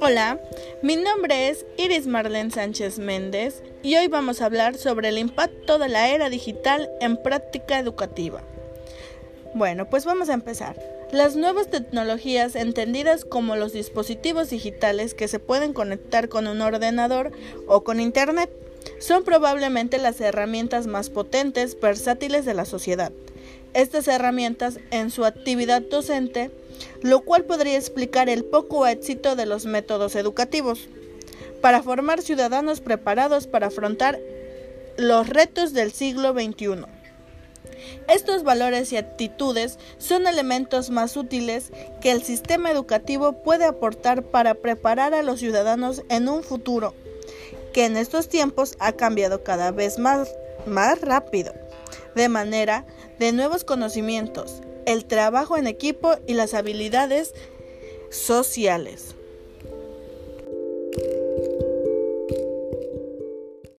Hola, mi nombre es Iris Marlene Sánchez Méndez y hoy vamos a hablar sobre el impacto de la era digital en práctica educativa. Bueno, pues vamos a empezar. Las nuevas tecnologías, entendidas como los dispositivos digitales que se pueden conectar con un ordenador o con Internet, son probablemente las herramientas más potentes, versátiles de la sociedad. Estas herramientas en su actividad docente lo cual podría explicar el poco éxito de los métodos educativos para formar ciudadanos preparados para afrontar los retos del siglo XXI. Estos valores y actitudes son elementos más útiles que el sistema educativo puede aportar para preparar a los ciudadanos en un futuro que en estos tiempos ha cambiado cada vez más, más rápido, de manera de nuevos conocimientos, el trabajo en equipo y las habilidades sociales.